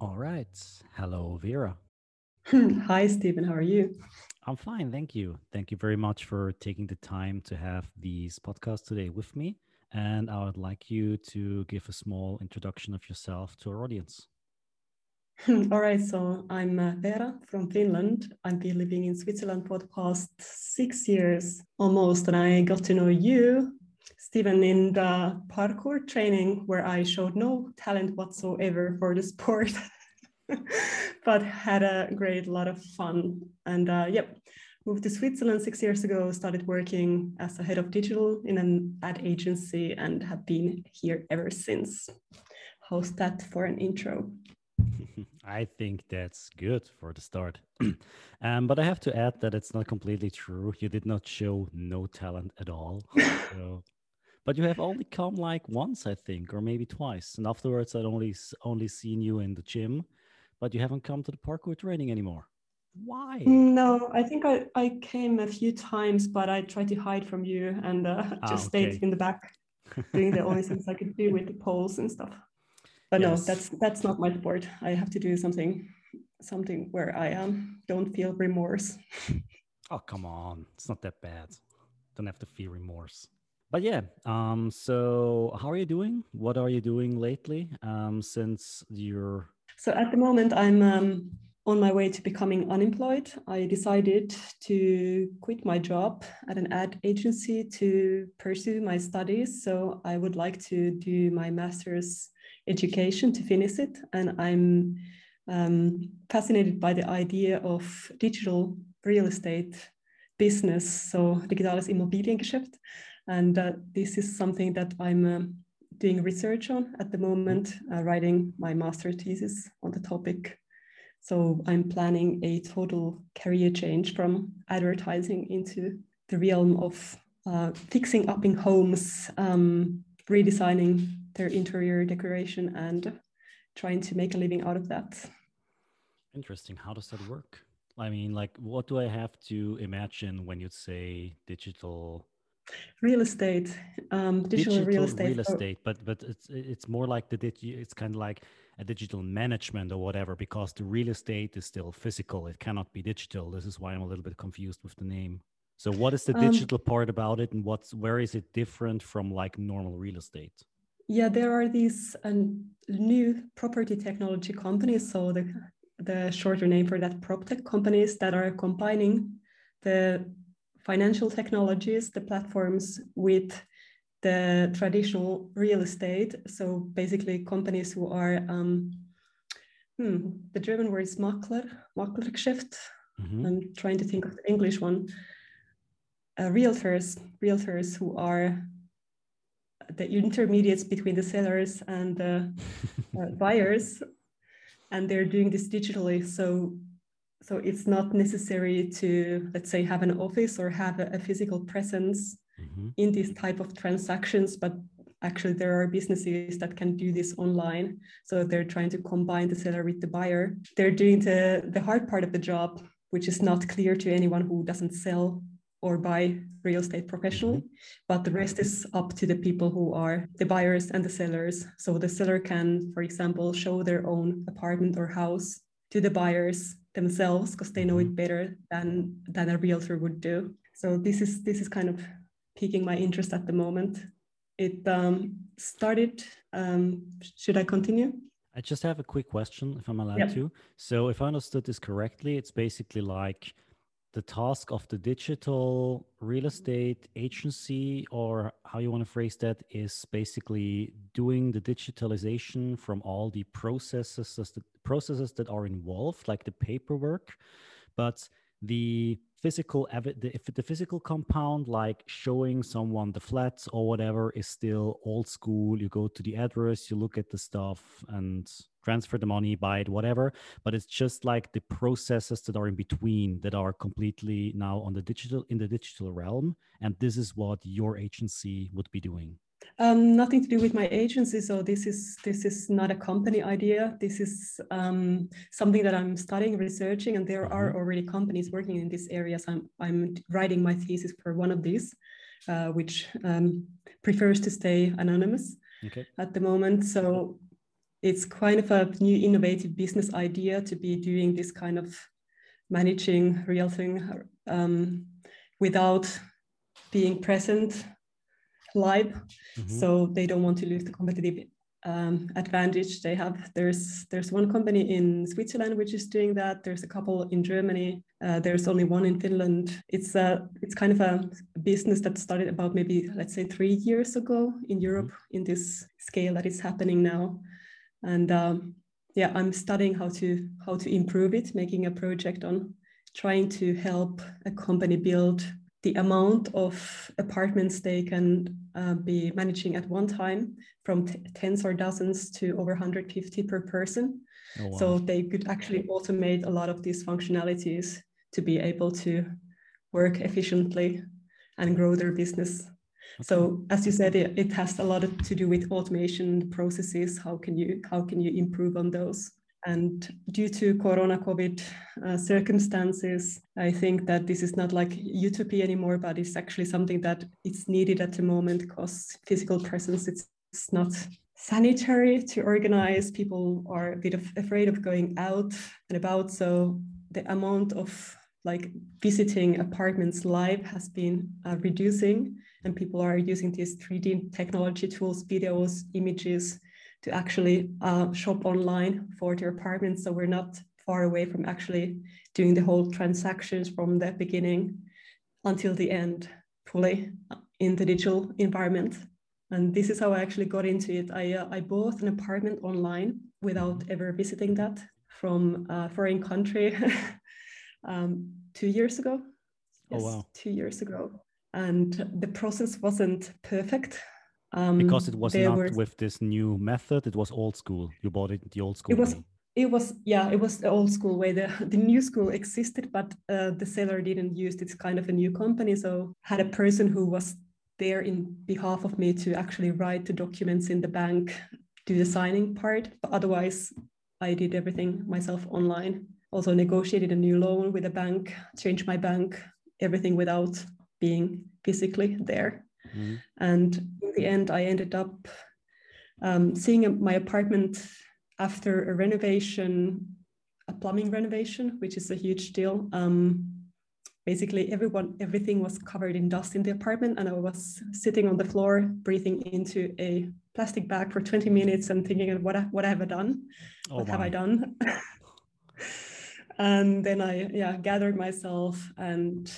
All right. Hello, Vera. Hi, Stephen. How are you? I'm fine. Thank you. Thank you very much for taking the time to have these podcasts today with me. And I would like you to give a small introduction of yourself to our audience. All right. So I'm uh, Vera from Finland. I've been living in Switzerland for the past six years almost. And I got to know you, Stephen, in the parkour training where I showed no talent whatsoever for the sport. but had a great lot of fun. And uh, yep, moved to Switzerland six years ago, started working as a head of digital in an ad agency and have been here ever since. How's that for an intro? I think that's good for the start. um, but I have to add that it's not completely true. You did not show no talent at all. so, but you have only come like once, I think, or maybe twice. And afterwards, I'd only only seen you in the gym but you haven't come to the parkour training anymore. Why? No, I think I, I came a few times, but I tried to hide from you and uh, just ah, okay. stayed in the back, doing the only things I could do with the poles and stuff. But yes. no, that's that's not my sport. I have to do something something where I um don't feel remorse. oh come on, it's not that bad. Don't have to feel remorse. But yeah, um, so how are you doing? What are you doing lately? Um, since you're so at the moment, I'm um, on my way to becoming unemployed. I decided to quit my job at an ad agency to pursue my studies. So I would like to do my master's education to finish it. And I'm um, fascinated by the idea of digital real estate business, so digitales Immobiliengeschäft. And uh, this is something that I'm um, doing research on at the moment, uh, writing my master thesis on the topic. So I'm planning a total career change from advertising into the realm of uh, fixing up in homes, um, redesigning their interior decoration, and trying to make a living out of that. Interesting. How does that work? I mean, like, what do I have to imagine when you say digital real estate um, digital, digital, real estate real estate but but it's it's more like the it's kind of like a digital management or whatever because the real estate is still physical it cannot be digital. This is why i'm a little bit confused with the name. So what is the um, digital um, part about it and what's where is it different from like normal real estate? Yeah there are these um, new property technology companies so the the shorter name for that prop tech companies that are combining the financial technologies, the platforms with the traditional real estate. So basically companies who are, um, hmm, the German word is Makler, Maklergeschäft. Mm-hmm. I'm trying to think of the English one. Uh, realtors, realtors who are the intermediates between the sellers and the uh, buyers, and they're doing this digitally. So so it's not necessary to let's say have an office or have a, a physical presence mm-hmm. in these type of transactions but actually there are businesses that can do this online so they're trying to combine the seller with the buyer they're doing the, the hard part of the job which is not clear to anyone who doesn't sell or buy real estate professionally mm-hmm. but the rest is up to the people who are the buyers and the sellers so the seller can for example show their own apartment or house to the buyers themselves because they know it mm-hmm. better than than a realtor would do. So this is this is kind of piquing my interest at the moment. It um, started. Um, should I continue? I just have a quick question, if I'm allowed yep. to. So, if I understood this correctly, it's basically like the task of the digital real estate agency, or how you want to phrase that, is basically doing the digitalization from all the processes, the processes that are involved, like the paperwork, but the physical the, the physical compound like showing someone the flats or whatever is still old school. You go to the address you look at the stuff and transfer the money buy it whatever. But it's just like the processes that are in between that are completely now on the digital in the digital realm. And this is what your agency would be doing um, nothing to do with my agency. So this is this is not a company idea. This is um, something that I'm studying, researching, and there are mm-hmm. already companies working in this area. So I'm I'm writing my thesis for one of these, uh, which um, prefers to stay anonymous okay. at the moment. So it's kind of a new innovative business idea to be doing this kind of managing real thing um, without being present live. Mm-hmm. So they don't want to lose the competitive um, advantage they have. There's there's one company in Switzerland which is doing that. There's a couple in Germany. Uh, there's only one in Finland. It's a it's kind of a business that started about maybe let's say three years ago in mm-hmm. Europe in this scale that is happening now, and um, yeah, I'm studying how to how to improve it, making a project on trying to help a company build the amount of apartments they can uh, be managing at one time from tens or dozens to over 150 per person. Oh, wow. So they could actually automate a lot of these functionalities to be able to work efficiently and grow their business. Okay. So as you said, it, it has a lot to do with automation processes. How can you how can you improve on those? And due to Corona COVID uh, circumstances, I think that this is not like utopia anymore, but it's actually something that it's needed at the moment because physical presence it's, it's not sanitary to organize. People are a bit of afraid of going out and about. So the amount of like visiting apartments live has been uh, reducing and people are using these 3D technology tools, videos, images to actually uh, shop online for their apartments. So we're not far away from actually doing the whole transactions from the beginning until the end fully in the digital environment. And this is how I actually got into it. I, uh, I bought an apartment online without ever visiting that from a foreign country um, two years ago. Oh, yes, oh, wow. two years ago. And the process wasn't perfect. Um, because it was not were, with this new method, it was old school. You bought it the old school. It was. Way. It was yeah, it was the old school way. The the new school existed, but uh, the seller didn't use it. It's kind of a new company, so had a person who was there in behalf of me to actually write the documents in the bank, do the signing part. But otherwise, I did everything myself online. Also negotiated a new loan with a bank, changed my bank, everything without being physically there. Mm-hmm. And in the end, I ended up um, seeing my apartment after a renovation, a plumbing renovation, which is a huge deal. Um, basically, everyone, everything was covered in dust in the apartment, and I was sitting on the floor, breathing into a plastic bag for 20 minutes and thinking, "What what have I done? Oh, what have I done?" and then I yeah gathered myself and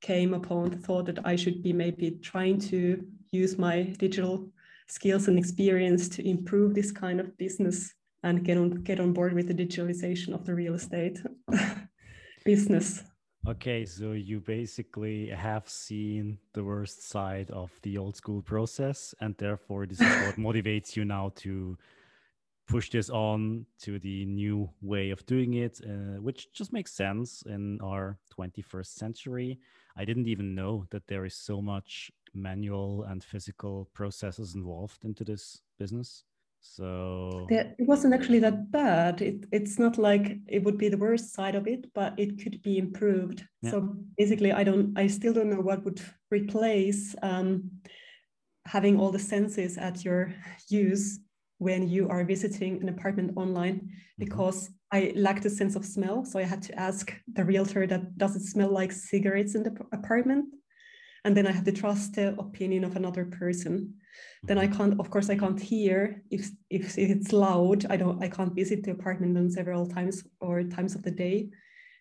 came upon the thought that I should be maybe trying to use my digital skills and experience to improve this kind of business and get on get on board with the digitalization of the real estate business. Okay, so you basically have seen the worst side of the old school process, and therefore this is what motivates you now to push this on to the new way of doing it, uh, which just makes sense in our 21st century. I didn't even know that there is so much manual and physical processes involved into this business. So it wasn't actually that bad. It, it's not like it would be the worst side of it, but it could be improved. Yeah. So basically, I don't, I still don't know what would replace um, having all the senses at your use when you are visiting an apartment online mm-hmm. because mm-hmm. I lacked a sense of smell. So I had to ask the realtor that does it smell like cigarettes in the apartment? And then I had to trust the opinion of another person. Then I mm-hmm. can't, of course, I can't hear if, if it's loud. I don't, I can't visit the apartment on several times or times of the day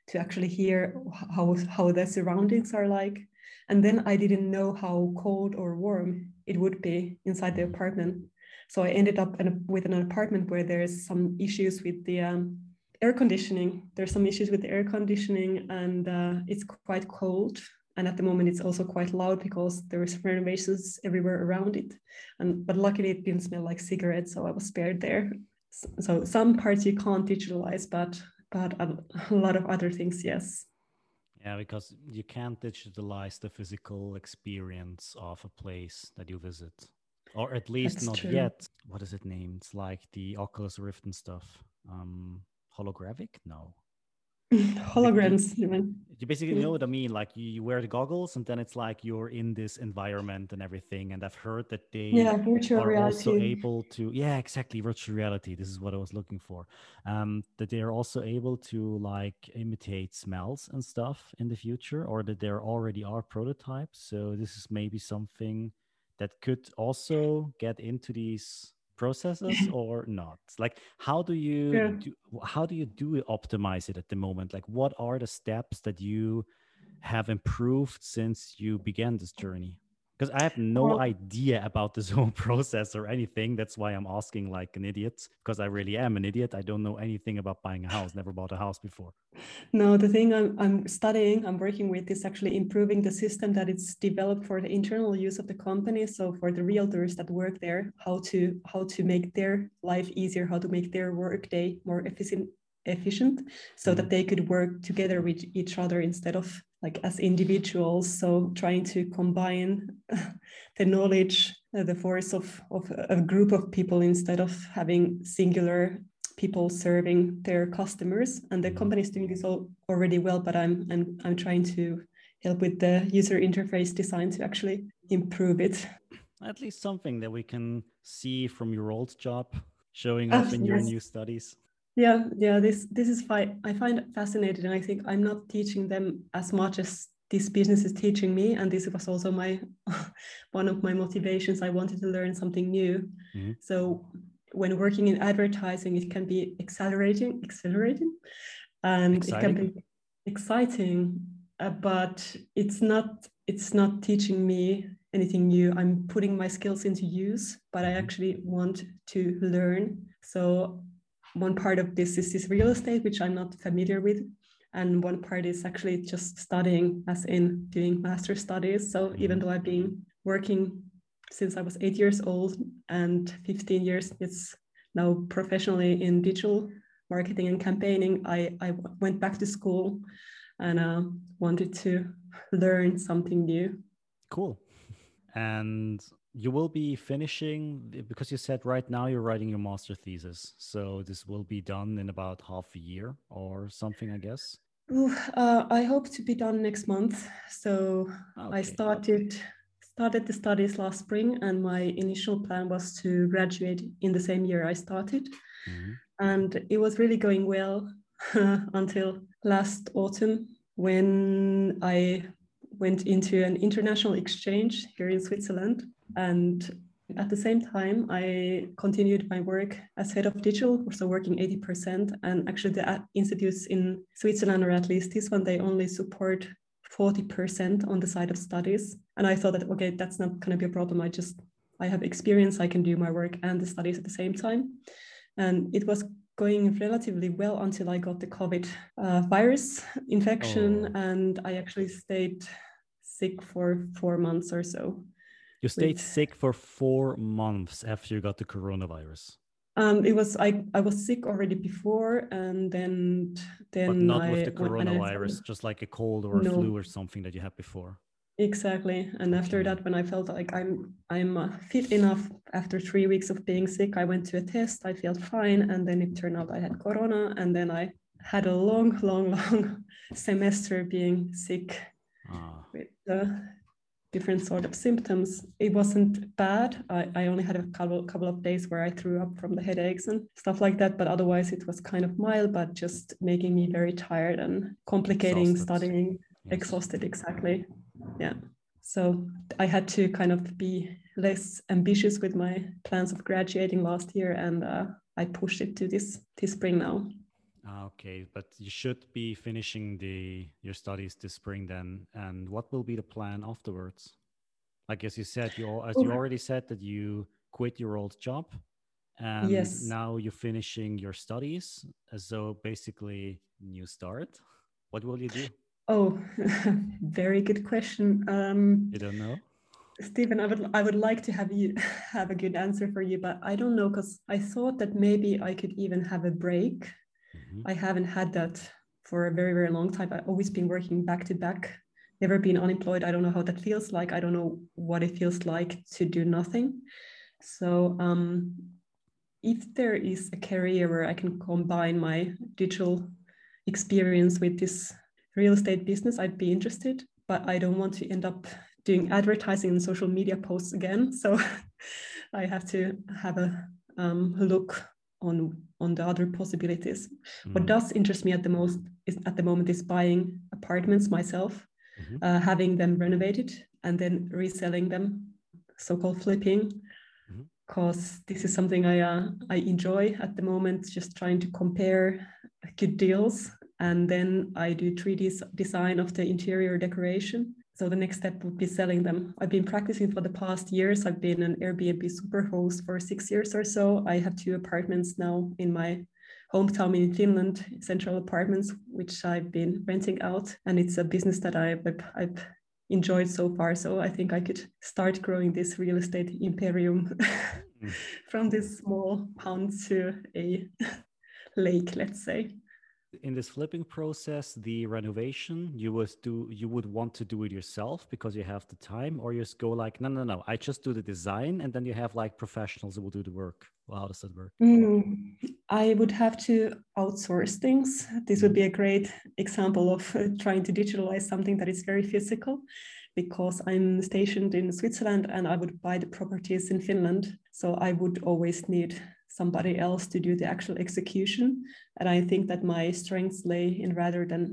to actually hear how, how the surroundings are like. And then I didn't know how cold or warm it would be inside the apartment. So I ended up a, with an apartment where there's some issues with the um, air conditioning. There's some issues with the air conditioning, and uh, it's quite cold. And at the moment, it's also quite loud because there's renovations everywhere around it. And but luckily, it didn't smell like cigarettes, so I was spared there. So, so some parts you can't digitalize, but but a, a lot of other things, yes. Yeah, because you can't digitalize the physical experience of a place that you visit or at least That's not true. yet. What is it named? It's like the Oculus Rift and stuff. Um, holographic? No. holograms you basically know what I mean. Like you, you, wear the goggles, and then it's like you're in this environment and everything. And I've heard that they yeah, virtual are reality. also able to yeah, exactly virtual reality. This is what I was looking for. Um, that they are also able to like imitate smells and stuff in the future, or that there already are prototypes. So this is maybe something that could also get into these processes or not? Like how do you yeah. do, how do you do optimize it at the moment? Like what are the steps that you have improved since you began this journey because I have no well, idea about this whole process or anything. That's why I'm asking like an idiot because I really am an idiot. I don't know anything about buying a house. Never bought a house before. No, the thing I'm, I'm studying, I'm working with is actually improving the system that it's developed for the internal use of the company. So for the realtors that work there, how to how to make their life easier, how to make their workday more efficient efficient so that mm-hmm. they could work together with each other instead of like as individuals so trying to combine the knowledge uh, the force of, of a group of people instead of having singular people serving their customers and the mm-hmm. company is doing this all already well but i'm i'm, I'm trying to help with the user interface design to actually improve it at least something that we can see from your old job showing up in yes. your new studies yeah yeah this this is fine i find it fascinating and i think i'm not teaching them as much as this business is teaching me and this was also my one of my motivations i wanted to learn something new mm-hmm. so when working in advertising it can be accelerating accelerating and exciting. it can be exciting uh, but it's not it's not teaching me anything new i'm putting my skills into use but i mm-hmm. actually want to learn so one part of this is this real estate, which I'm not familiar with. And one part is actually just studying, as in doing master studies. So even though I've been working since I was eight years old and 15 years, it's now professionally in digital marketing and campaigning, I, I went back to school and uh, wanted to learn something new. Cool. And you will be finishing because you said right now you're writing your master thesis so this will be done in about half a year or something i guess Ooh, uh, i hope to be done next month so okay. i started started the studies last spring and my initial plan was to graduate in the same year i started mm-hmm. and it was really going well until last autumn when i went into an international exchange here in switzerland and at the same time, I continued my work as head of digital, also working 80%. And actually, the institutes in Switzerland, or at least this one, they only support 40% on the side of studies. And I thought that, okay, that's not going to be a problem. I just, I have experience, I can do my work and the studies at the same time. And it was going relatively well until I got the COVID uh, virus infection. Oh. And I actually stayed sick for four months or so. You stayed with... sick for four months after you got the coronavirus. Um, it was I, I was sick already before, and then then but not I, with the coronavirus, just like a cold or a no. flu or something that you had before. Exactly, and after that, when I felt like I'm I'm uh, fit enough after three weeks of being sick, I went to a test. I felt fine, and then it turned out I had corona, and then I had a long, long, long semester being sick uh, different sort of symptoms. It wasn't bad. I, I only had a couple couple of days where I threw up from the headaches and stuff like that. But otherwise, it was kind of mild, but just making me very tired and complicating exhausted. studying. Yes. Exhausted, exactly. Yeah. So I had to kind of be less ambitious with my plans of graduating last year, and uh, I pushed it to this this spring now. Ah, okay, but you should be finishing the your studies this spring then. And what will be the plan afterwards? Like as you said, you as you already said that you quit your old job, and yes. now you're finishing your studies. So basically, new start. What will you do? Oh, very good question. Um, you don't know. Stephen, I would I would like to have you have a good answer for you, but I don't know because I thought that maybe I could even have a break. I haven't had that for a very, very long time. I've always been working back to back, never been unemployed. I don't know how that feels like. I don't know what it feels like to do nothing. So, um, if there is a career where I can combine my digital experience with this real estate business, I'd be interested, but I don't want to end up doing advertising and social media posts again. So I have to have a um, look on on the other possibilities. Mm. What does interest me at the most is at the moment is buying apartments myself, mm-hmm. uh, having them renovated, and then reselling them, so-called flipping. Because mm-hmm. this is something I uh, I enjoy at the moment, just trying to compare good deals, and then I do 3D design of the interior decoration so the next step would be selling them. I've been practicing for the past years. I've been an Airbnb superhost for six years or so. I have two apartments now in my hometown in Finland, central apartments, which I've been renting out. And it's a business that I've, I've enjoyed so far. So I think I could start growing this real estate imperium mm. from this small pond to a lake, let's say in this flipping process the renovation you would do you would want to do it yourself because you have the time or you just go like no no no i just do the design and then you have like professionals who will do the work. Well, how does that work? Mm, i would have to outsource things. This would be a great example of uh, trying to digitalize something that is very physical because i'm stationed in switzerland and i would buy the properties in finland. So i would always need somebody else to do the actual execution. And I think that my strengths lay in rather than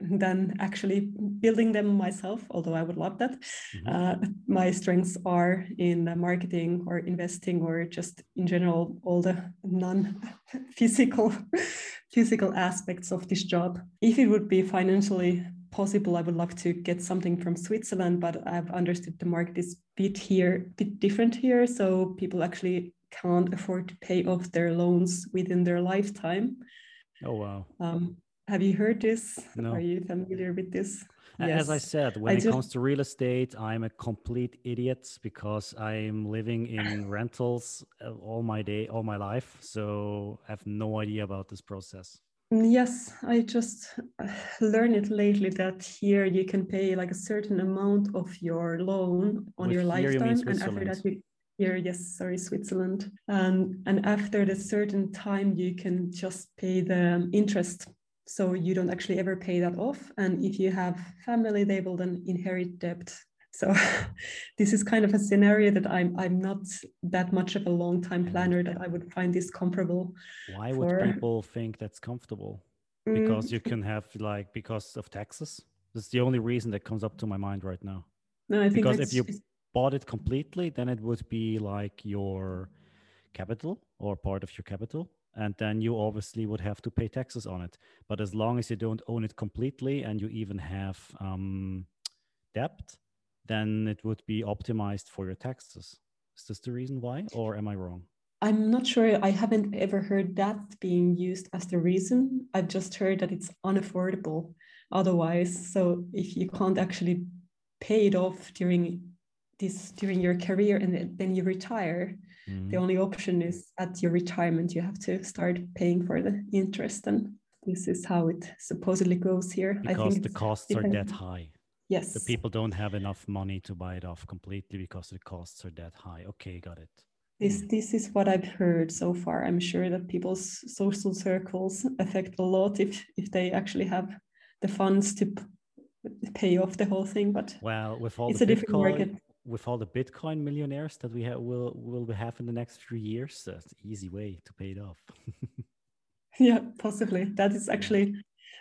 than actually building them myself, although I would love that. Mm-hmm. Uh, my strengths are in marketing or investing or just in general all the non-physical physical aspects of this job. If it would be financially possible, I would love to get something from Switzerland, but I've understood the market is a bit here, bit different here. So people actually can't afford to pay off their loans within their lifetime. Oh wow! Um, have you heard this? No. Are you familiar with this? As I said, when I it just... comes to real estate, I'm a complete idiot because I'm living in rentals uh, all my day, all my life. So I have no idea about this process. Yes, I just uh, learned it lately that here you can pay like a certain amount of your loan on With your lifetime, you and after that you here yes sorry switzerland. Um, and after a certain time you can just pay the interest. So you don't actually ever pay that off. And if you have family they will then inherit debt. So this is kind of a scenario that i'm i'm not that much of a long time planner that i would find this comparable why for... would people think that's comfortable? Because mm. you can have like because of taxes? That's the only reason that comes up to my mind right now. No i think because if you bought it completely, then it would be like your capital or part of your capital. And then you obviously would have to pay taxes on it. But as long as you don't own it completely and you even have um, debt, then it would be optimized for your taxes. Is this the reason why, or am I wrong? I'm not sure. I haven't ever heard that being used as the reason. I've just heard that it's unaffordable otherwise. So if you can't actually pay it off during this during your career and then you retire mm. the only option is at your retirement you have to start paying for the interest and this is how it supposedly goes here. Because I think the costs are that high. Yes. The people don't have enough money to buy it off completely because the costs are that high. Okay got it. This mm. this is what i've heard so far. I'm sure that people's social circles affect a lot if if they actually have the funds to pay off the whole thing but well with all it's a different market with all the Bitcoin millionaires that we have will will have in the next few years, uh, that's an easy way to pay it off. yeah, possibly. That is actually.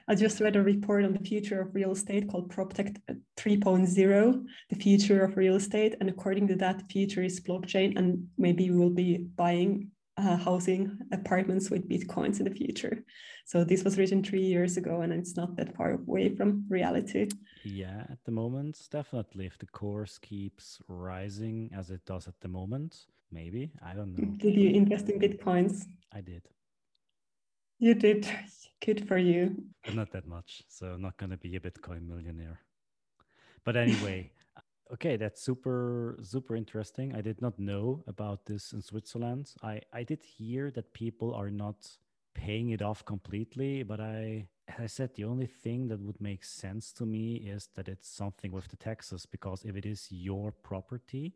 I just read a report on the future of real estate called PropTech uh, 3.0, the future of real estate. And according to that, the future is blockchain, and maybe we will be buying uh, housing apartments with bitcoins in the future. So this was written three years ago, and it's not that far away from reality. Yeah, at the moment, definitely. If the course keeps rising as it does at the moment, maybe I don't know. Did you invest in bitcoins? I did. You did. Good for you. But not that much, so I'm not going to be a Bitcoin millionaire. But anyway. Okay, that's super super interesting. I did not know about this in Switzerland. I I did hear that people are not paying it off completely, but I as I said the only thing that would make sense to me is that it's something with the taxes because if it is your property,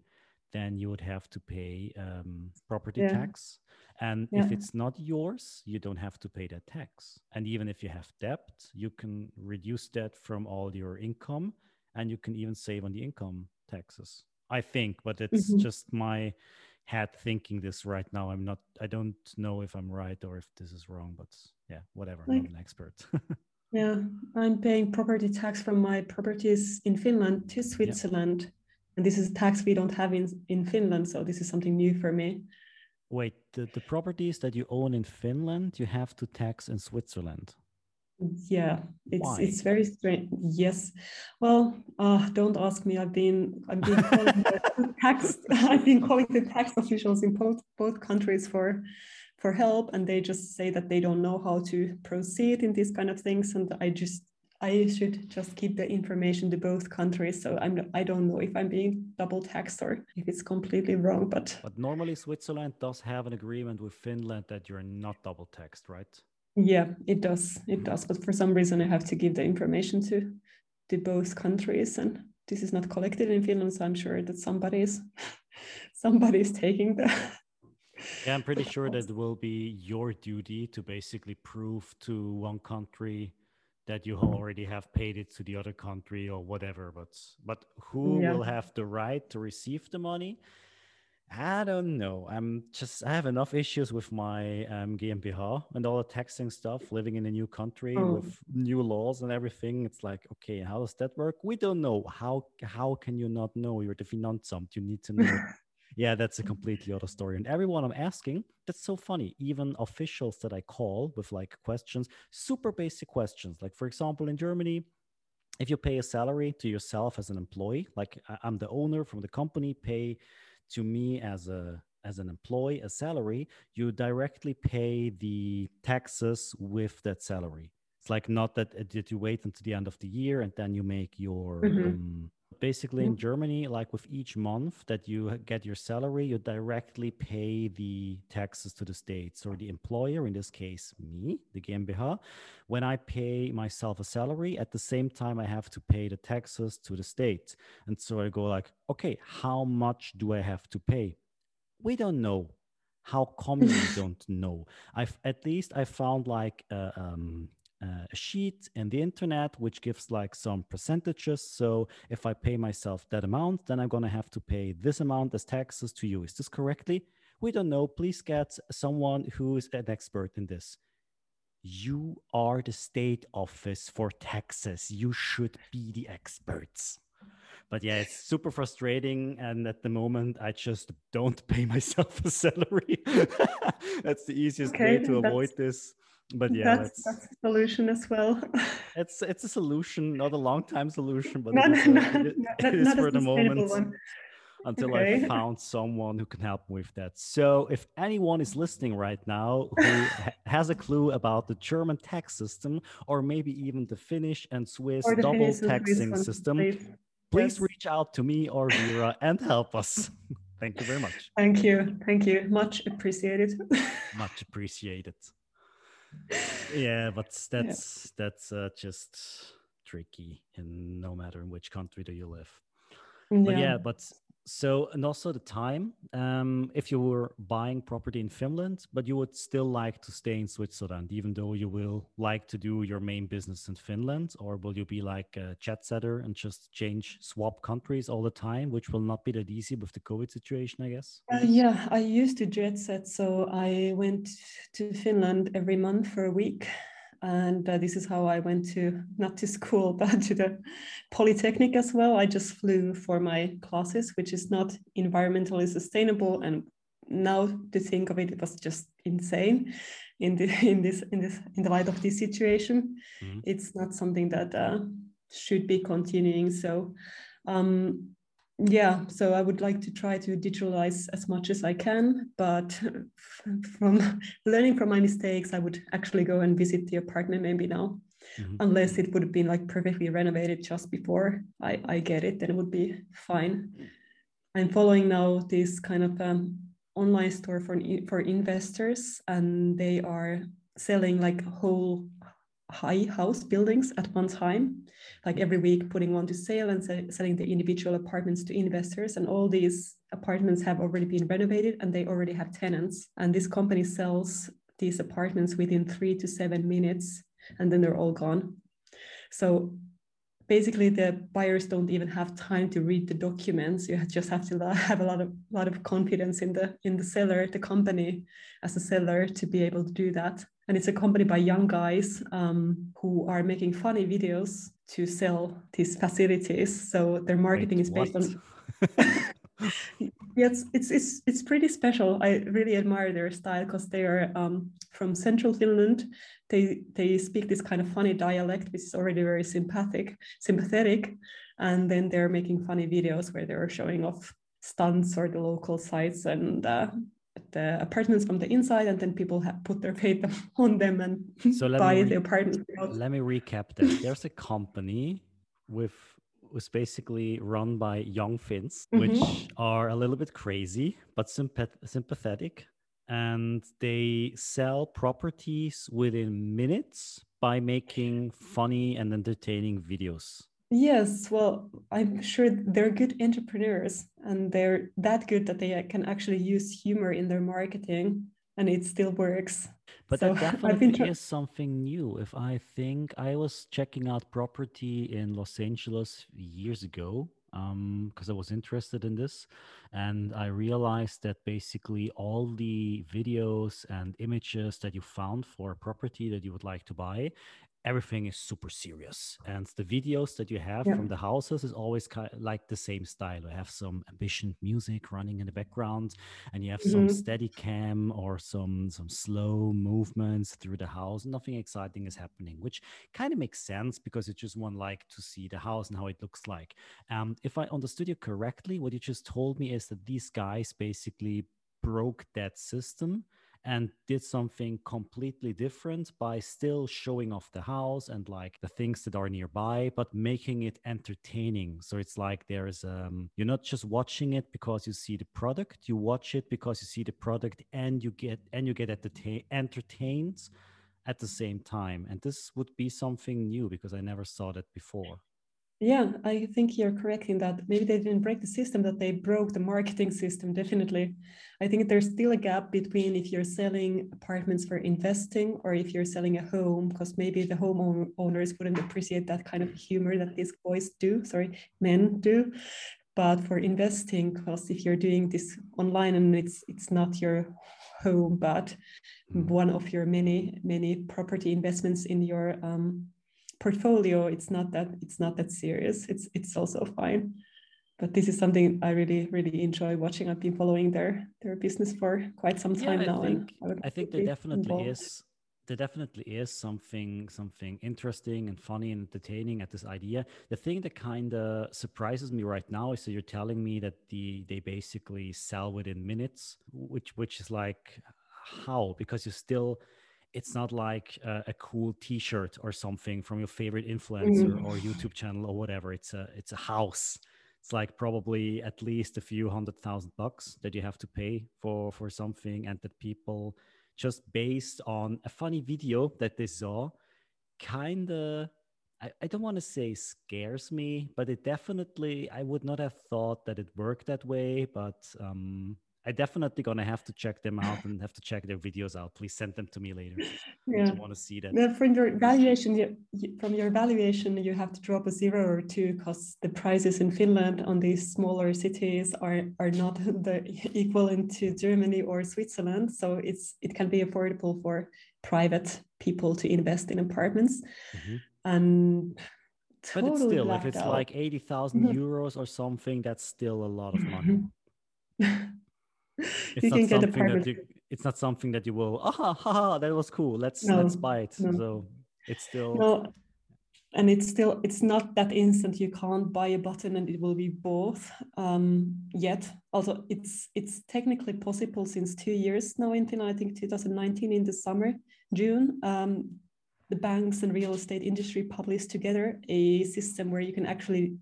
then you would have to pay um, property Yeah. tax. And Yeah. if it's not yours, you don't have to pay that tax. And even if you have debt, you can reduce that from all your income and you can even save on the income taxes. I think, but it's Mhm. just my head thinking this right now. I'm not, I don't know if I'm right or if this is wrong, but yeah, whatever. I'm an expert. Yeah, I'm paying property tax from my properties in Finland to Switzerland. And this is a tax we don't have in, in Finland. So this is something new for me. Wait, the, the properties that you own in Finland, you have to tax in Switzerland. Yeah, it's Why? it's very strange. Yes. Well, uh, don't ask me. I've been I've been calling the tax I've been calling the tax officials in both both countries for for help, and they just say that they don't know how to proceed in these kind of things, and I just I should just keep the information to both countries. So I'm I don't know if I'm being double taxed or if it's completely wrong, but But normally, Switzerland does have an agreement with Finland that you're not double taxed, right? Yeah, it does. It does. But for some reason, I have to give the information to to both countries, and this is not collected in Finland. So I'm sure that somebody's somebody's taking the. Yeah, I'm pretty sure that it will be your duty to basically prove to one country that you already have paid it to the other country or whatever. But but who Yeah. will have the right to receive the money? I don't know. I'm just I have enough issues with my um, GmbH and all the taxing stuff. Living in a new country Oh. with new laws and everything, it's like, okay, how does that work? We don't know. How how can you not know? You're the Finanzamt. You need to know. yeah, that's a completely other story. And everyone I'm asking, that's so funny. Even officials that I call with like questions, super basic questions. Like for example, in Germany, if you pay a salary to yourself as an employee, like I'm the owner from the company, pay to me as a as an employee a salary, you directly pay the taxes with that salary. It's like not that, that you wait until the end of the year and then you make your Mhm. um, basically in Germany, like with each month that you get your salary, you directly pay the taxes to the states or the employer, in this case, me, the GmbH. When I pay myself a salary, at the same time, I have to pay the taxes to the state. And so I go like, okay, how much do I have to pay? We don't know. How come you don't know? I've at least I found like a, um, uh, a sheet in the internet which gives like some percentages. So if I pay myself that amount, then I'm gonna have to pay this amount as taxes to you. Is this correctly? We don't know. Please get someone who is an expert in this. You are the state office for taxes. You should be the experts but yeah, it's super frustrating. And at the moment, I just don't pay myself a salary. that's the easiest Okay, way to avoid this. But yeah, that's that's a solution as well. it's it's a solution, not a long time solution, but not, it is, not, uh, it- not, it is for the moment one. until I found someone who can help me with that. So if anyone is listening right now who has a clue about the German tax system or maybe even the Finnish and Swiss double Finnish and Swiss taxing system, please. please reach out to me or Vera and help us. Thank you very much. Thank you. Thank you. Much appreciated. Much appreciated. Yeah, but that's that's uh, just tricky in no matter in which country do you live. But yeah, but so and also the time. Um, if you were buying property in Finland, but you would still like to stay in Switzerland, even though you will like to do your main business in Finland, or will you be like a jet setter and just change swap countries all the time, which will not be that easy with the COVID situation, I guess. Uh, yeah, I used to jet set, so I went to Finland every month for a week, and uh, this is how I went to not to school but to the polytechnic as well. I just flew for my classes, which is not environmentally sustainable, and now to think of it, it was just insane in the in this in this in the light of this situation. Mhm. It's not something that uh, should be continuing. So. Um, yeah so i would like to try to digitalize as much as i can but from learning from my mistakes i would actually go and visit the apartment maybe now Mhm. unless it would have been like perfectly renovated just before i, I get it then it would be fine i'm following now this kind of um, online store for, for investors and they are selling like whole high house buildings at one time like every week putting one to sale and se- selling the individual apartments to investors and all these apartments have already been renovated and they already have tenants. And this company sells these apartments within three to seven minutes and then they're all gone. So basically the buyers don't even have time to read the documents. You just have to have a lot of lot of confidence in the in the seller the company as a seller to be able to do that. And it's accompanied by young guys um, who are making funny videos to sell these facilities. So their marketing Wait, is based what? on yes it's, it's it's pretty special. I really admire their style because they are um, from central finland. They they speak this kind of funny dialect which is already very sympathetic sympathetic. And then they're making funny videos where they're showing off stunts or the local sites and uh, the apartments from the inside and then people have put their faith on them and so buy re- the apartment. let me recap that there's a company with was basically run by young Finns, mm-hmm. which are a little bit crazy but sympath- sympathetic and they sell properties within minutes by making funny and entertaining videos. Yes, well, I'm sure they're good entrepreneurs and they're that good that they can actually use humor in their marketing and it still works. But so that definitely tra- is something new. If I think I was checking out property in Los Angeles years ago because um, I was interested in this. And I realized that basically all the videos and images that you found for a property that you would like to buy everything is super serious. And the videos that you have yeah. from the houses is always kind of like the same style. You have some ambient music running in the background and you have mm-hmm. some steady cam or some some slow movements through the house. Nothing exciting is happening which kind of makes sense because you just want like to see the house and how it looks like. Um, if i understood you correctly what you just told me is that these guys basically broke that system and did something completely different by still showing off the house and like the things that are nearby but making it entertaining. So it's like there's um you're not just watching it because you see the product. You watch it because you see the product and you get and you get at the ta- entertained at the same time. And this would be something new because i never saw that before yeah, I think you're correct in that. Maybe they didn't break the system, that they broke the marketing system, definitely. I think there's still a gap between if you're selling apartments for investing or if you're selling a home, because maybe the home owners wouldn't appreciate that kind of humor that these boys do, sorry, men do. But for investing, because if you're doing this online and it's it's not your home, but one of your many, many property investments in your um, portfolio it's not that it's not that serious. It's it's also fine. But this is something i really really enjoy watching i've been following their their business for quite some time yeah, I now think, and I, I think there definitely involved. is there definitely is something something interesting and funny and entertaining at this idea. The thing that kind of surprises me right now is that you're telling me that the they basically sell within minutes which which is like how? Because you still it's not like a, a cool T-shirt or something from your favorite influencer mm. or YouTube channel or whatever. It's a it's a house. It's like probably at least a few hundred thousand bucks that you have to pay for for something, and that people just based on a funny video that they saw, kind of. I, I don't want to say scares me, but it definitely, I would not have thought that it worked that way. But um, I definitely gonna have to check them out and have to check their videos out. Please send them to me later. Yeah. I want to see that. Yeah, from your valuation, you, from your valuation, you have to drop a zero or two because the prices in Finland on these smaller cities are are not the equivalent to Germany or Switzerland. So it's it can be affordable for private people to invest in apartments, mm-hmm. and but it's still if it's out. like eighty thousand mm-hmm. euros or something, that's still a lot of money. it's you not can something get that you, it's not something that you will ah ha, ha, that was cool. Let's no, let's buy it. no. so it's still no and it's still it's not that instant. You can't buy a button and it will be both um, yet. Also it's it's technically possible since two years now in i think 2019 in the summer june um, the banks and real estate industry published together a system where you can actually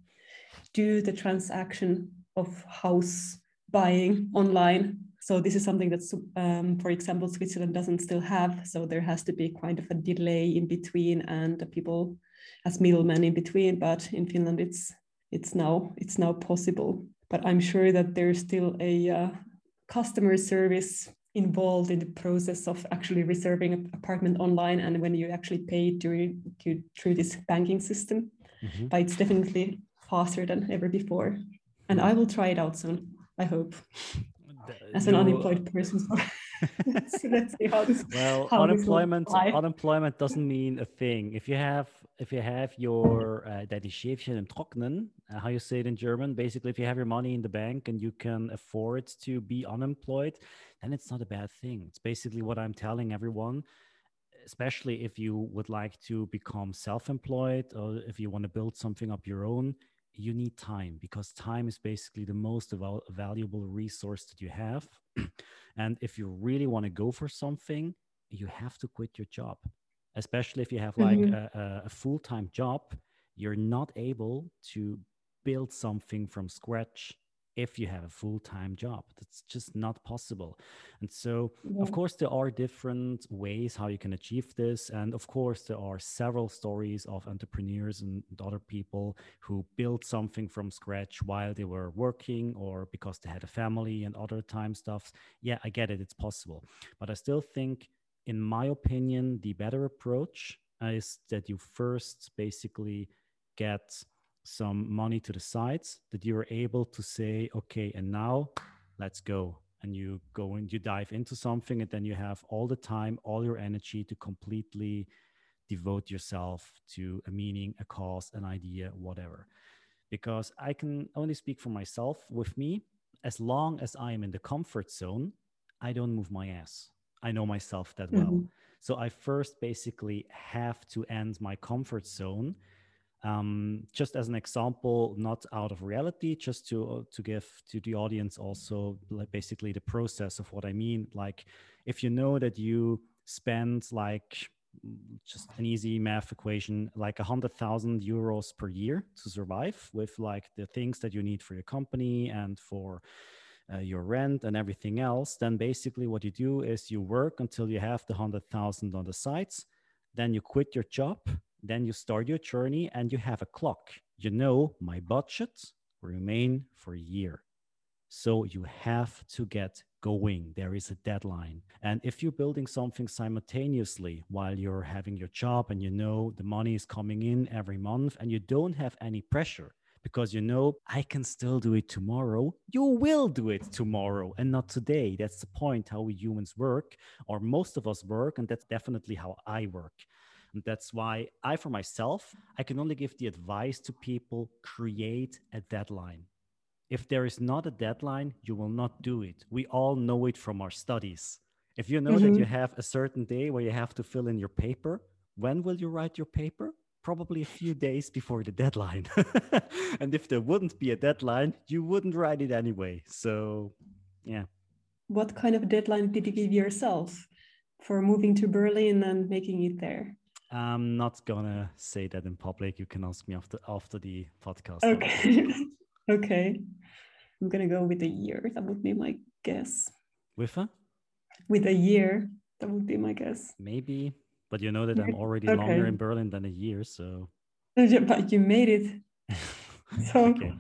do the transaction of house buying online. So this is something that, um, for example, Switzerland doesn't still have. So there has to be kind of a delay in between, and people as middlemen in between. But in Finland, it's it's now it's now possible. but I'm sure that there's still a uh, customer service involved in the process of actually reserving an apartment online and when you actually pay during to, through this banking system. Mm-hmm. But it's definitely faster than ever before. And I will try it out soon, I hope. As an unemployed person. let's, let's see how this well how unemployment this unemployment doesn't mean a thing if you have if you have your uh, im Trocknen, uh, how you say it in German, basically if you have your money in the bank and you can afford to be unemployed, then it's not a bad thing. It's basically what I'm telling everyone, especially if you would like to become self-employed or if you want to build something up your own, you need time because time is basically the most valuable resource that you have. and if you really want to go for something, you have to quit your job especially if you have like mm-hmm. a, a full time job, you're not able to build something from scratch if you have a full time job. That's just not possible. And so, yeah. of course, there are different ways how you can achieve this. And of course, there are several stories of entrepreneurs and other people who built something from scratch while they were working or because they had a family and other time stuff. Yeah, I get it. It's possible. But I still think in my opinion, the better approach is that you first basically get some money to the sides that you're able to say, okay, and now let's go. And you go and you dive into something, and then you have all the time, all your energy to completely devote yourself to a meaning, a cause, an idea, whatever. Because I can only speak for myself with me, as long as I am in the comfort zone, I don't move my ass. I know myself that well. Mm-hmm. So I first basically have to end my comfort zone. Um, just as an example, not out of reality, just to uh, to give to the audience also like basically the process of what I mean. Like, if you know that you spend like just an easy math equation, like a hundred thousand euros per year to survive with like the things that you need for your company and for uh, your rent and everything else, then basically what you do is you work until you have the 100,000 on the sides, then you quit your job, then you start your journey and you have a clock. You know, my budget remain for a year. So you have to get going. There is a deadline. And if you're building something simultaneously while you're having your job and you know the money is coming in every month and you don't have any pressure, because you know I can still do it tomorrow. You will do it tomorrow and not today. That's the point how we humans work, or most of us work, and that's definitely how I work. And that's why I, for myself, I can only give the advice to people create a deadline. If there is not a deadline, you will not do it. We all know it from our studies. If you know mm-hmm. that you have a certain day where you have to fill in your paper, when will you write your paper? probably a few days before the deadline. and if there wouldn't be a deadline, you wouldn't write it anyway. So, yeah. What kind of deadline did you give yourself for moving to Berlin and making it there? I'm not gonna say that in public. You can ask me after after the podcast. Okay. okay. I'm gonna go with a year. That would be my guess. With a? With a year. That would be my guess. Maybe but you know that I'm already okay. longer in Berlin than a year, so. But you made it. so. okay.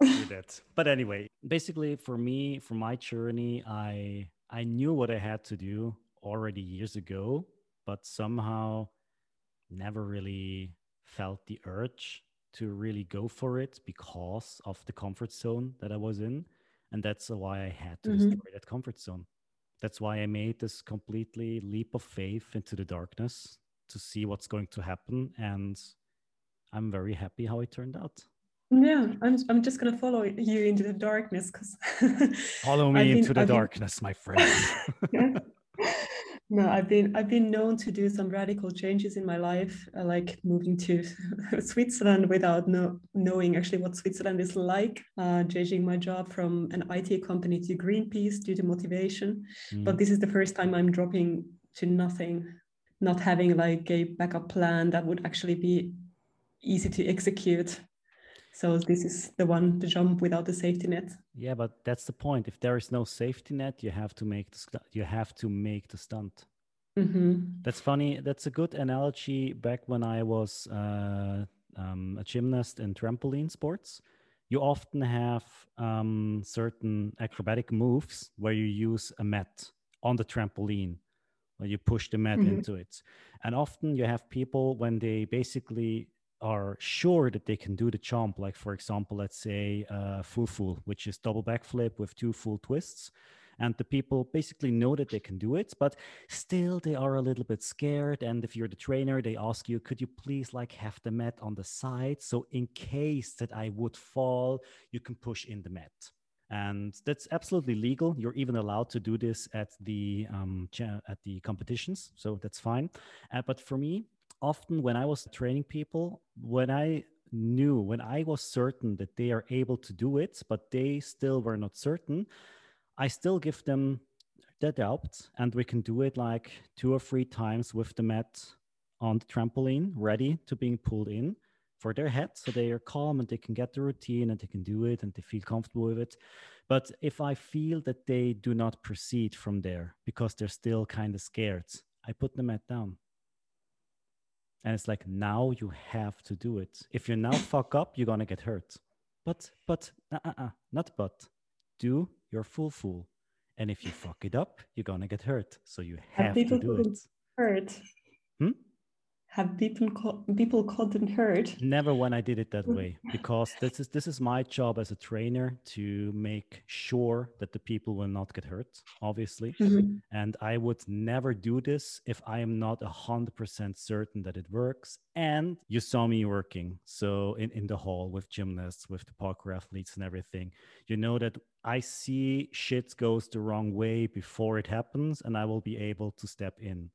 Uh, that. But anyway, basically, for me, for my journey, I I knew what I had to do already years ago, but somehow never really felt the urge to really go for it because of the comfort zone that I was in. And that's why I had to mm-hmm. destroy that comfort zone that's why I made this completely leap of faith into the darkness to see what's going to happen. And I'm very happy how it turned out. Yeah, I'm, I'm just going to follow you into the darkness because. follow me into the I've darkness, been... my friend. yeah. No, I've been I've been known to do some radical changes in my life, uh, like moving to Switzerland without know, knowing actually what Switzerland is like, uh, changing my job from an IT company to Greenpeace due to motivation. Mm. But this is the first time I'm dropping to nothing, not having like a backup plan that would actually be easy to execute. So this is the one to jump without the safety net. Yeah, but that's the point. If there is no safety net, you have to make the you have to make the stunt. Mm-hmm. That's funny. That's a good analogy. Back when I was uh, um, a gymnast in trampoline sports, you often have um, certain acrobatic moves where you use a mat on the trampoline where you push the mat mm-hmm. into it and often you have people when they basically are sure that they can do the jump like for example let's say uh, full, which is double backflip with two full twists. And the people basically know that they can do it but still they are a little bit scared. And if you're the trainer they ask you could you please like have the mat on the side? So in case that i would fall you can push in the mat. And that's absolutely legal. You're even allowed to do this at the um, at the competitions so that's fine. Uh, but for me often when i was training people when i knew when i was certain that they are able to do it but they still were not certain I still give them the doubt, and we can do it like two or three times with the mat on the trampoline, ready to being pulled in for their head. So they are calm and they can get the routine and they can do it and they feel comfortable with it. But if I feel that they do not proceed from there because they're still kind of scared, I put the mat down. And it's like, now you have to do it. If you now fuck up, you're going to get hurt. But, but, uh, uh, uh, not but do your full fool. And if you fuck it up, you're gonna get hurt. So you have, have to do it. Hurt. Hmm? Have people people and hurt never when i did it that way because this is this is my job as a trainer to make sure that the people will not get hurt obviously. Mm-hmm. and i would never do this if i am not 100% certain that it works. And you saw me working so in, in the hall with gymnasts with the parkour athletes and everything you know that i see shit goes the wrong way before it happens and i will be able to step in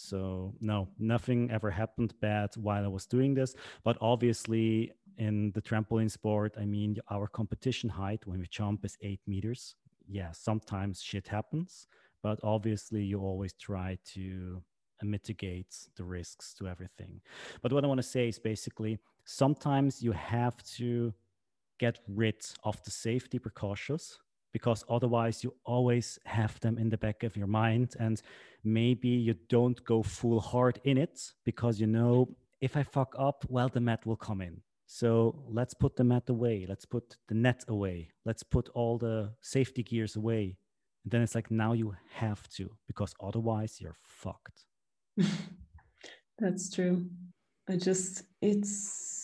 so no, nothing ever happened bad while I was doing this. But obviously, in the trampoline sport, I mean, our competition height when we jump is eight meters. Yeah, sometimes shit happens, but obviously, you always try to mitigate the risks to everything. But what I want to say is basically sometimes you have to get rid of the safety precautions because otherwise you always have them in the back of your mind and maybe you don't go full hard in it because you know if i fuck up well the mat will come in. So let's put the mat away. Let's put the net away. Let's put all the safety gears away. And then it's like now you have to because otherwise you're fucked. That's true. I just it's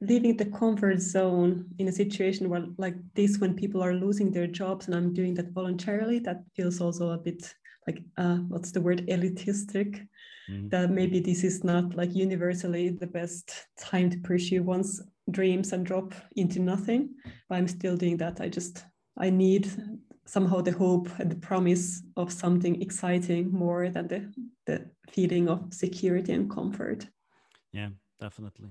leaving the comfort zone in a situation where like this when people are losing their jobs and i'm doing that voluntarily that feels also a bit like uh, what's the word? elitistic. Mm. that maybe this is not like universally the best time to pursue one's dreams and drop into nothing but i'm still doing that. I just i need somehow the hope and the promise of something exciting more than the the feeling of security and comfort. Yeah definitely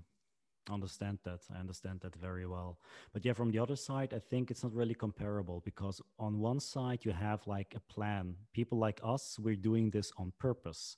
understand that. I understand that very well. But yeah from the other side i think it's not really comparable because on one side you have like a plan. People like us we're doing this on purpose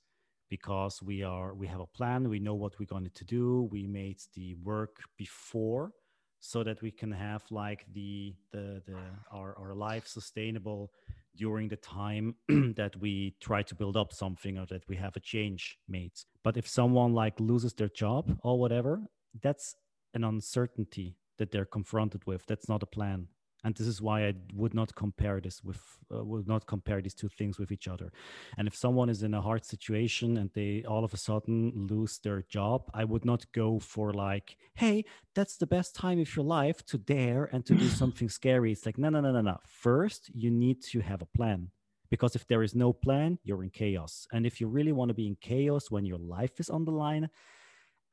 because we are we have a plan. We know what we're going to do. We made the work before so that we can have like the the, the our, our life sustainable during the time that we try to build up something or that we have a change made. But if someone like loses their job or whatever that's an uncertainty that they're confronted with. That's not a plan. And this is why I would not compare this with uh, would not compare these two things with each other. And if someone is in a hard situation and they all of a sudden lose their job, I would not go for like, hey, that's the best time of your life to dare and to do something scary. It's like, no, no, no, no, no. First, you need to have a plan because if there is no plan, you're in chaos. And if you really want to be in chaos when your life is on the line,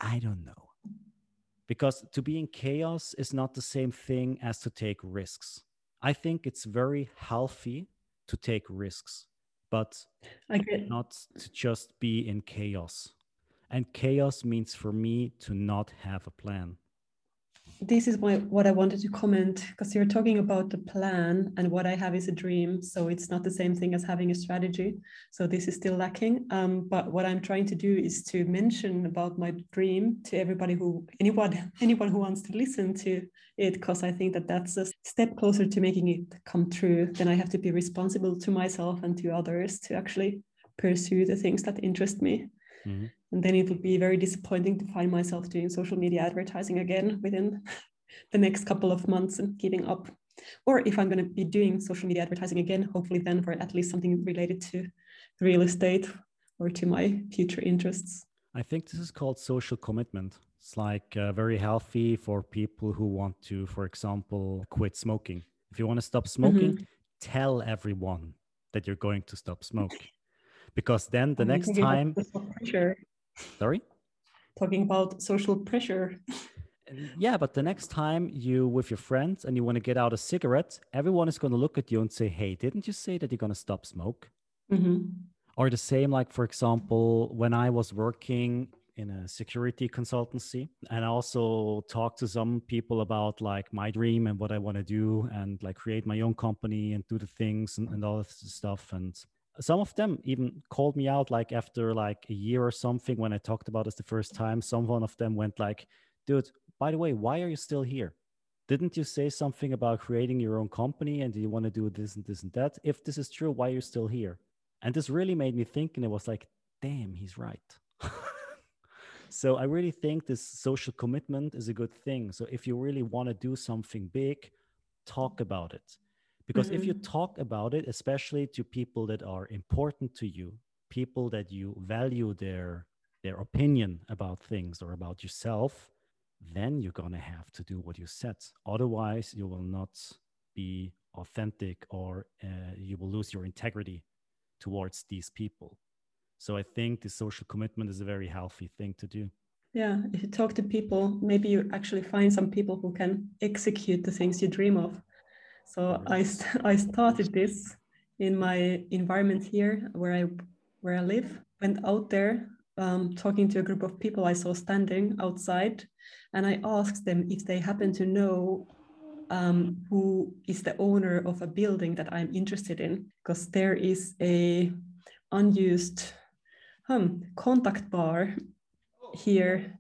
I don't know because to be in chaos is not the same thing as to take risks. I think it's very healthy to take risks, but not to just be in chaos. And chaos means for me to not have a plan this is my, what I wanted to comment because you're talking about the plan and what I have is a dream. So it's not the same thing as having a strategy. So this is still lacking. Um, but what I'm trying to do is to mention about my dream to everybody who, anyone, anyone who wants to listen to it, because I think that that's a step closer to making it come true. Then I have to be responsible to myself and to others to actually pursue the things that interest me. Mm-hmm and then it would be very disappointing to find myself doing social media advertising again within the next couple of months and giving up. Or if I'm going to be doing social media advertising again, hopefully then for at least something related to real estate or to my future interests. I think this is called social commitment. It's like uh, very healthy for people who want to, for example, quit smoking. If you want to stop smoking, mm-hmm. tell everyone that you're going to stop smoking. Because then the I'm next time. Sorry? Talking about social pressure. yeah, but the next time you with your friends and you want to get out a cigarette, everyone is going to look at you and say, "Hey, didn't you say that you're going to stop smoke?" Mm-hmm. Or the same, like for example, when I was working in a security consultancy, and I also talked to some people about like my dream and what I want to do, and like create my own company and do the things and, and all this stuff. And some of them even called me out like after like a year or something when I talked about this the first time. Some one of them went like, "Dude, by the way, why are you still here? Didn't you say something about creating your own company and you want to do this and this and that? If this is true, why are you still here? And this really made me think, and it was like, damn, he's right. so I really think this social commitment is a good thing. So if you really want to do something big, talk about it. Because mm-hmm. if you mm-hmm. talk about it, especially to people that are important to you, people that you value their their opinion about things or about yourself, then you're going to have to do what you said. Otherwise, you will not be authentic or uh, you will lose your integrity towards these people. So I think the social commitment is a very healthy thing to do. Yeah, if you talk to people, maybe you actually find some people who can execute the things you dream of. So I, st- I started this in my environment here where I where I live. Went out there um, talking to a group of people I saw standing outside, and I asked them if they happen to know um, who is the owner of a building that I'm interested in, because there is a unused um, contact bar here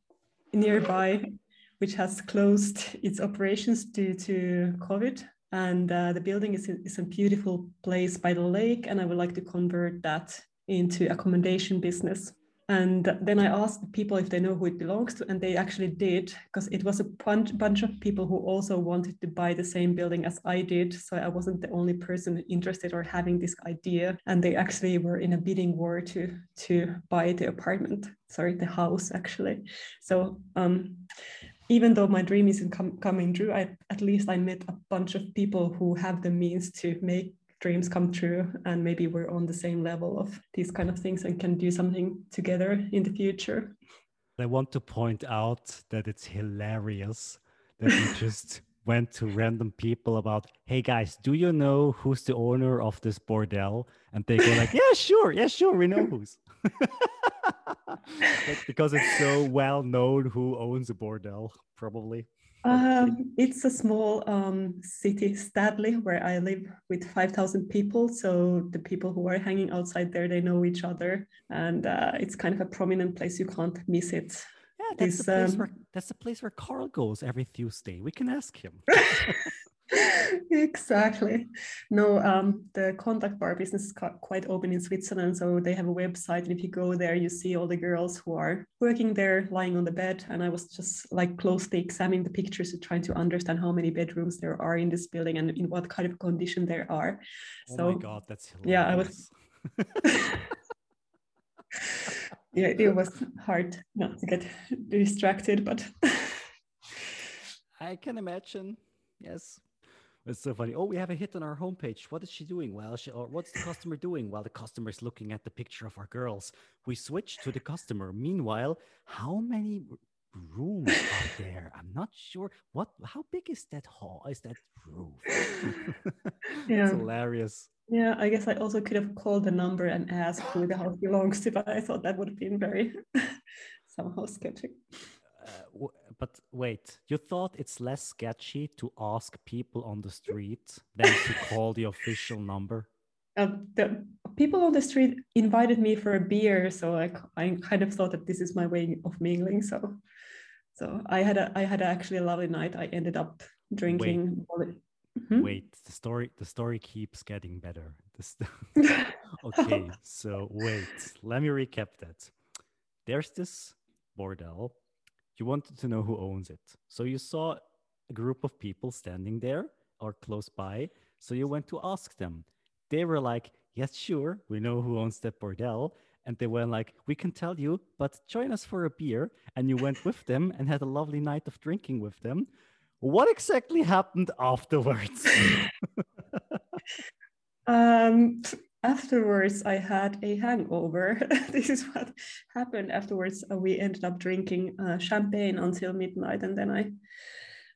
nearby, which has closed its operations due to COVID. And uh, the building is, is a beautiful place by the lake, and I would like to convert that into accommodation business. And then I asked people if they know who it belongs to, and they actually did, because it was a bunch, bunch of people who also wanted to buy the same building as I did. So I wasn't the only person interested or having this idea. And they actually were in a bidding war to to buy the apartment, sorry, the house actually. So um, even though my dream isn't com- coming true, I at least I met a bunch of people who have the means to make dreams come true and maybe we're on the same level of these kind of things and can do something together in the future. I want to point out that it's hilarious that you just went to random people about hey guys do you know who's the owner of this bordel? And they go like yeah sure yeah sure we know who's because it's so well known who owns a bordel probably um, it's a small um, city, Stadley, where I live with 5,000 people. So the people who are hanging outside there, they know each other. And uh, it's kind of a prominent place. You can't miss it. Yeah, that's, this, the, place um, where, that's the place where Carl goes every Tuesday. We can ask him. exactly. No, um, the contact bar business is quite open in Switzerland. So they have a website. And if you go there, you see all the girls who are working there, lying on the bed. And I was just like closely examining the pictures to trying to understand how many bedrooms there are in this building and in what kind of condition there are. Oh so, my God, that's hilarious. Yeah, I was. yeah, it was hard not to get distracted, but. I can imagine. Yes. It's so funny. Oh, we have a hit on our homepage. What is she doing? Well, she, or what's the customer doing? While the customer is looking at the picture of our girls. We switch to the customer. Meanwhile, how many rooms are there? I'm not sure. What? How big is that hall? Is that roof? yeah, It's hilarious. Yeah, I guess I also could have called the number and asked who the house belongs to, but I thought that would have been very somehow sketchy. Uh, but wait, you thought it's less sketchy to ask people on the street than to call the official number? Uh, the people on the street invited me for a beer, so like I kind of thought that this is my way of mingling. So, so I had a I had actually a lovely night. I ended up drinking. Wait, hmm? wait the story the story keeps getting better. okay, so wait, let me recap that. There's this bordel you wanted to know who owns it. So you saw a group of people standing there or close by. So you went to ask them. They were like, Yes, sure, we know who owns that bordel. And they were like, We can tell you, but join us for a beer. And you went with them and had a lovely night of drinking with them. What exactly happened afterwards? um, afterwards, I had a hangover. this is what happened afterwards. Uh, we ended up drinking uh, champagne until midnight, and then I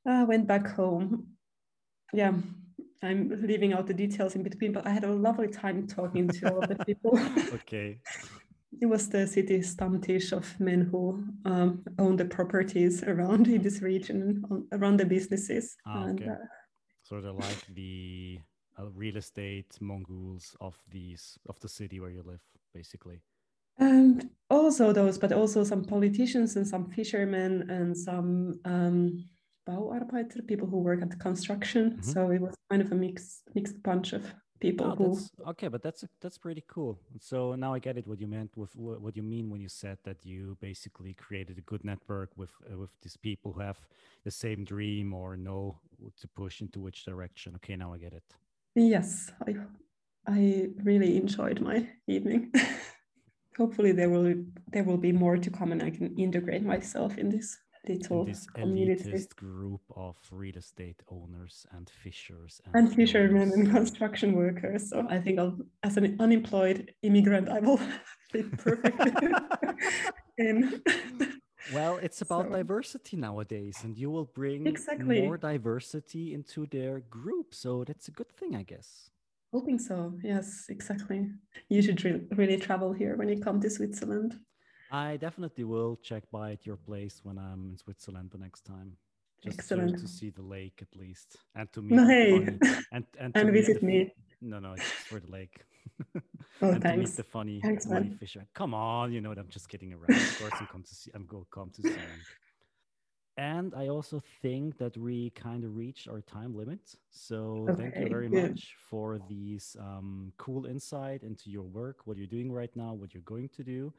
uh, went back home. Yeah, I'm leaving out the details in between, but I had a lovely time talking to all the people. okay. It was the city stammtisch of men who um, own the properties around in this region, on, around the businesses. Ah, okay. And, uh, so they're like the uh, real estate mongols of these of the city where you live, basically. Um, also those, but also some politicians and some fishermen and some um, Bauarbeiter, people who work at construction. Mm-hmm. So it was kind of a mixed mixed bunch of people oh, who. Okay, but that's that's pretty cool. So now I get it. What you meant with what you mean when you said that you basically created a good network with uh, with these people who have the same dream or know to push into which direction. Okay, now I get it. Yes, I I really enjoyed my evening. Hopefully there will there will be more to come and I can integrate myself in this little this elitist group of real estate owners and fishers and, and fishermen and construction workers. So I think I'll, as an unemployed immigrant, I will fit perfectly in. Well, it's about so, diversity nowadays, and you will bring exactly. more diversity into their group. So that's a good thing, I guess. Hoping so. Yes, exactly. You should re- really travel here when you come to Switzerland. I definitely will check by at your place when I'm in Switzerland the next time. Just Excellent. To, see the lake at least and to meet hey. and and, and visit me. No, no, it's for the lake. oh, and thanks. to meet the funny, thanks, funny man. fisher. Come on, you know what I'm just kidding around. Of course, I'm come to see. I'm going come to see. Him. And I also think that we kind of reached our time limit. So okay, thank you very good. much for these um, cool insight into your work, what you're doing right now, what you're going to do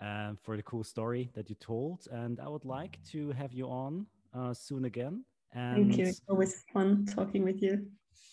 um, for the cool story that you told. And I would like to have you on uh, soon again. And, Thank you. It's always fun talking with you.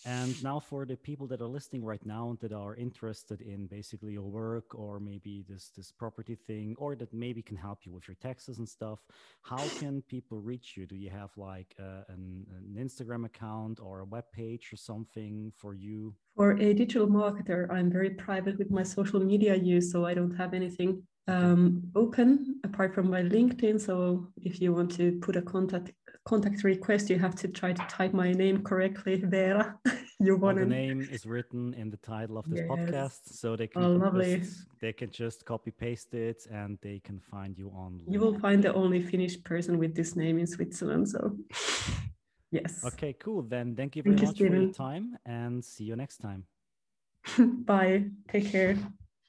And now, for the people that are listening right now that are interested in basically your work or maybe this this property thing, or that maybe can help you with your taxes and stuff, how can people reach you? Do you have like uh, an, an Instagram account or a web page or something for you? For a digital marketer, I'm very private with my social media use, so I don't have anything um, open apart from my LinkedIn. So if you want to put a contact contact request, you have to try to type my name correctly Vera. you want well, the name is written in the title of this yes. podcast, so they can oh. Just, they can just copy paste it and they can find you on. You will find the only Finnish person with this name in Switzerland. So yes. Okay, cool. Then thank you very thank much you, for your time and see you next time. Bye. Take care.